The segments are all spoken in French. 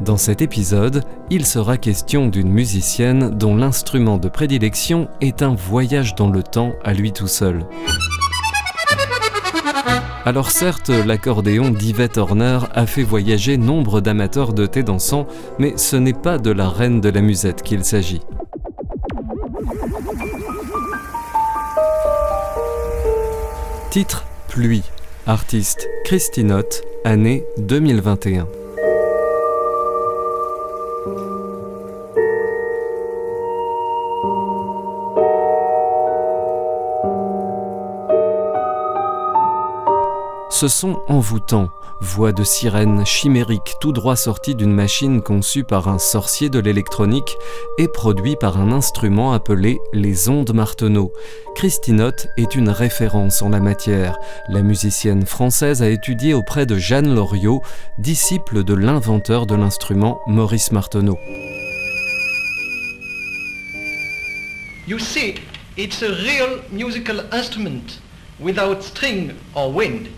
Dans cet épisode, il sera question d'une musicienne dont l'instrument de prédilection est un voyage dans le temps à lui tout seul. Alors certes, l'accordéon d'Yvette Horner a fait voyager nombre d'amateurs de thé dansant, mais ce n'est pas de la reine de la musette qu'il s'agit. Titre Pluie. Artiste Christinote, année 2021. Ce son envoûtant, voix de sirène chimérique tout droit sortie d'une machine conçue par un sorcier de l'électronique et produit par un instrument appelé les ondes Marteneau. Christinote est une référence en la matière. La musicienne française a étudié auprès de Jeanne Loriot, disciple de l'inventeur de l'instrument Maurice Marteneau. You see, it's a real musical instrument without string wind.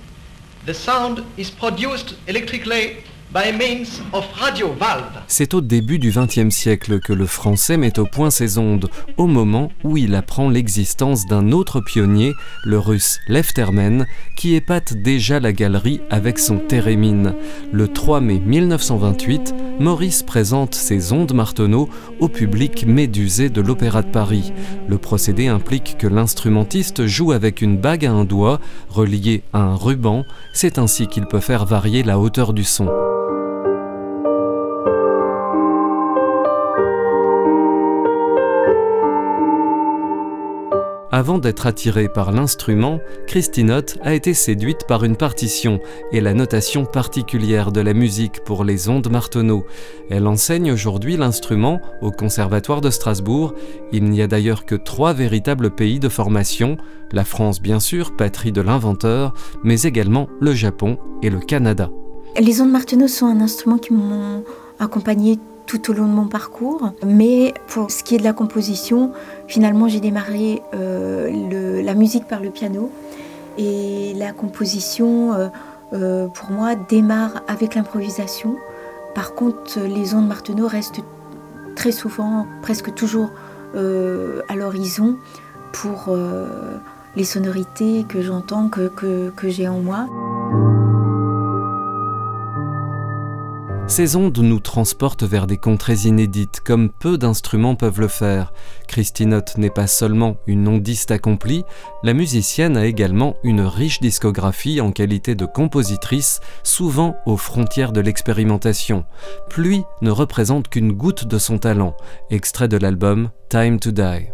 The sound is produced electrically C'est au début du XXe siècle que le français met au point ses ondes, au moment où il apprend l'existence d'un autre pionnier, le russe Lev Termen, qui épate déjà la galerie avec son thérémine. Le 3 mai 1928, Maurice présente ses ondes Marteneau au public médusé de l'Opéra de Paris. Le procédé implique que l'instrumentiste joue avec une bague à un doigt, reliée à un ruban. C'est ainsi qu'il peut faire varier la hauteur du son. Avant d'être attirée par l'instrument, Christinote a été séduite par une partition et la notation particulière de la musique pour les ondes Marteneau. Elle enseigne aujourd'hui l'instrument au Conservatoire de Strasbourg. Il n'y a d'ailleurs que trois véritables pays de formation, la France bien sûr, patrie de l'inventeur, mais également le Japon et le Canada. Les ondes Marteneau sont un instrument qui m'ont accompagné tout au long de mon parcours. Mais pour ce qui est de la composition, finalement, j'ai démarré euh, la musique par le piano. Et la composition, euh, euh, pour moi, démarre avec l'improvisation. Par contre, les ondes Marteneau restent très souvent, presque toujours à l'horizon pour les sonorités que j'entends, que, que j'ai en moi. Ces ondes nous transportent vers des contrées inédites, comme peu d'instruments peuvent le faire. Christinote n'est pas seulement une ondiste accomplie, la musicienne a également une riche discographie en qualité de compositrice, souvent aux frontières de l'expérimentation. Pluie ne représente qu'une goutte de son talent, extrait de l'album Time to Die.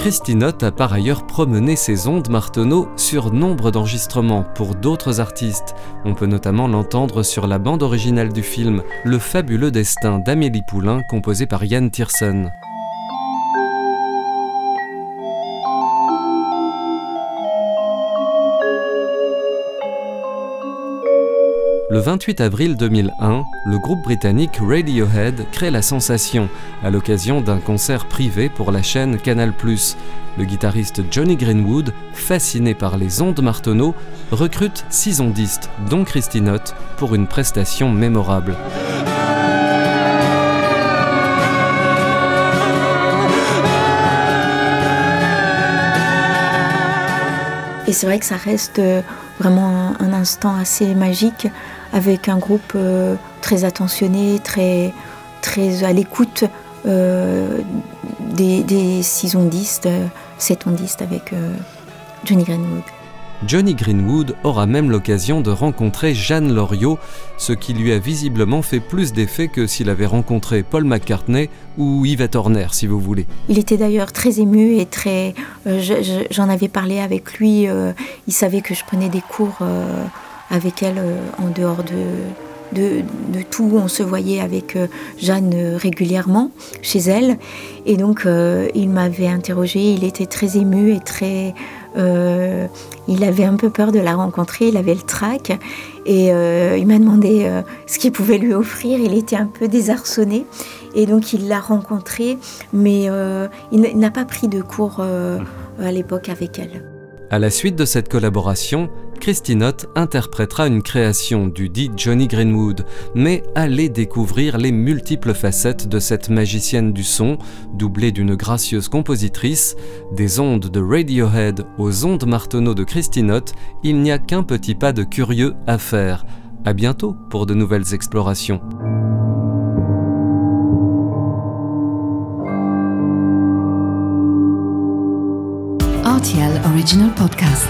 Christinote a par ailleurs promené ses ondes Marteneau sur nombre d'enregistrements pour d'autres artistes. On peut notamment l'entendre sur la bande originale du film Le fabuleux destin d'Amélie Poulain composé par Yann Tiersen. Le 28 avril 2001, le groupe britannique Radiohead crée la sensation à l'occasion d'un concert privé pour la chaîne Canal+. Le guitariste Johnny Greenwood, fasciné par les ondes Marteneau, recrute six ondistes, dont Christinote, pour une prestation mémorable. Et c'est vrai que ça reste vraiment un instant assez magique avec un groupe euh, très attentionné, très, très à l'écoute euh, des, des, six ondistes, euh, sept ondistes avec Johnny Greenwood. Johnny Greenwood aura même l'occasion de rencontrer Jeanne Loriot, ce qui lui a visiblement fait plus d'effet que s'il avait rencontré Paul McCartney ou Yvette Horner, si vous voulez. Il était d'ailleurs très ému et très. Euh, j'en avais parlé avec lui. Euh, il savait que je prenais des cours euh, avec elle en dehors de, de, tout. On se voyait avec euh, Jeanne euh, régulièrement chez elle. Et donc, euh, il m'avait interrogé. Il était très ému et très. il avait un peu peur de la rencontrer. Il avait le trac. Et il m'a demandé ce qu'il pouvait lui offrir. Il était un peu désarçonné. Et donc, il l'a rencontrée. Mais il n'a pas pris de cours à l'époque avec elle. À la suite de cette collaboration, Christinotte interprétera une création du dit Johnny Greenwood, mais allez découvrir les multiples facettes de cette magicienne du son, doublée d'une gracieuse compositrice, des ondes de Radiohead aux ondes marteneaux de Christinotte, il n'y a qu'un petit pas de curieux à faire. À bientôt pour de nouvelles explorations. RTL Original Podcast.